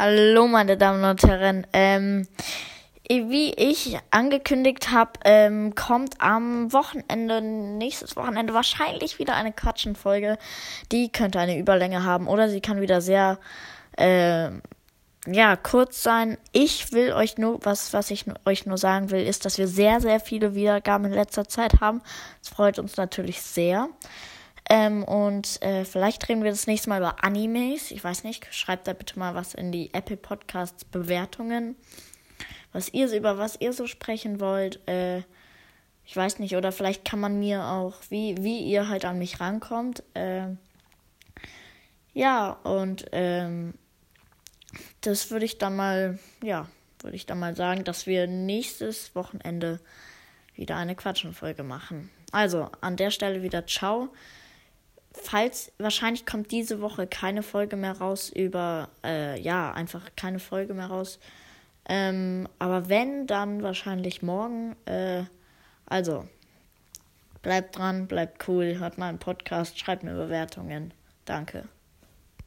Hallo, meine Damen und Herren. Ähm, wie ich angekündigt habe, ähm, kommt am Wochenende, nächstes Wochenende wahrscheinlich wieder eine Quatschenfolge. Die könnte eine Überlänge haben oder sie kann wieder sehr, äh, ja, kurz sein. Ich will euch nur, was, was ich euch nur sagen will, ist, dass wir sehr, sehr viele Wiedergaben in letzter Zeit haben. Das freut uns natürlich sehr. Ähm, und äh, vielleicht reden wir das nächste Mal über Animes. Ich weiß nicht, schreibt da bitte mal was in die Apple Podcasts Bewertungen. Was ihr über was ihr so sprechen wollt. Äh, ich weiß nicht, oder vielleicht kann man mir auch, wie, wie ihr halt an mich rankommt. Äh, ja, und ähm, das würde ich dann mal, ja, würde ich dann mal sagen, dass wir nächstes Wochenende wieder eine Quatschenfolge machen. Also, an der Stelle wieder ciao falls, wahrscheinlich kommt diese Woche keine Folge mehr raus über, äh, ja, einfach keine Folge mehr raus. Ähm, aber wenn, dann wahrscheinlich morgen. Äh, also, bleibt dran, bleibt cool, hört mal einen Podcast, schreibt mir Bewertungen. Danke.